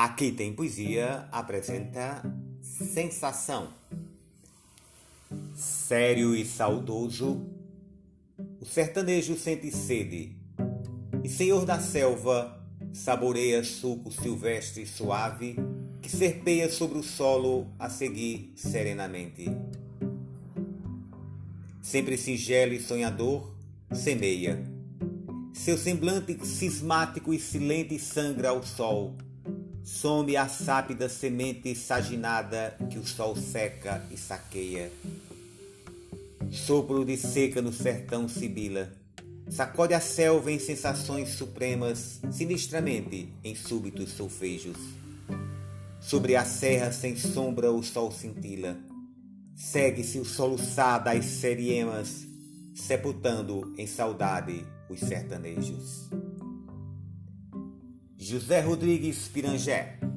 Aqui tem poesia apresenta sensação. Sério e saudoso, o sertanejo sente sede, e senhor da selva saboreia suco silvestre suave que serpeia sobre o solo a seguir serenamente. Sempre singelo e sonhador, semeia. Seu semblante cismático e silente sangra ao sol some a sápida semente saginada que o sol seca e saqueia. Sopro de seca no sertão sibila, sacode a selva em sensações supremas, sinistramente em súbitos solfejos. Sobre a serra sem sombra o sol cintila, segue-se o soluçar das seriemas, sepultando em saudade os sertanejos. José Rodrigues Pirangé.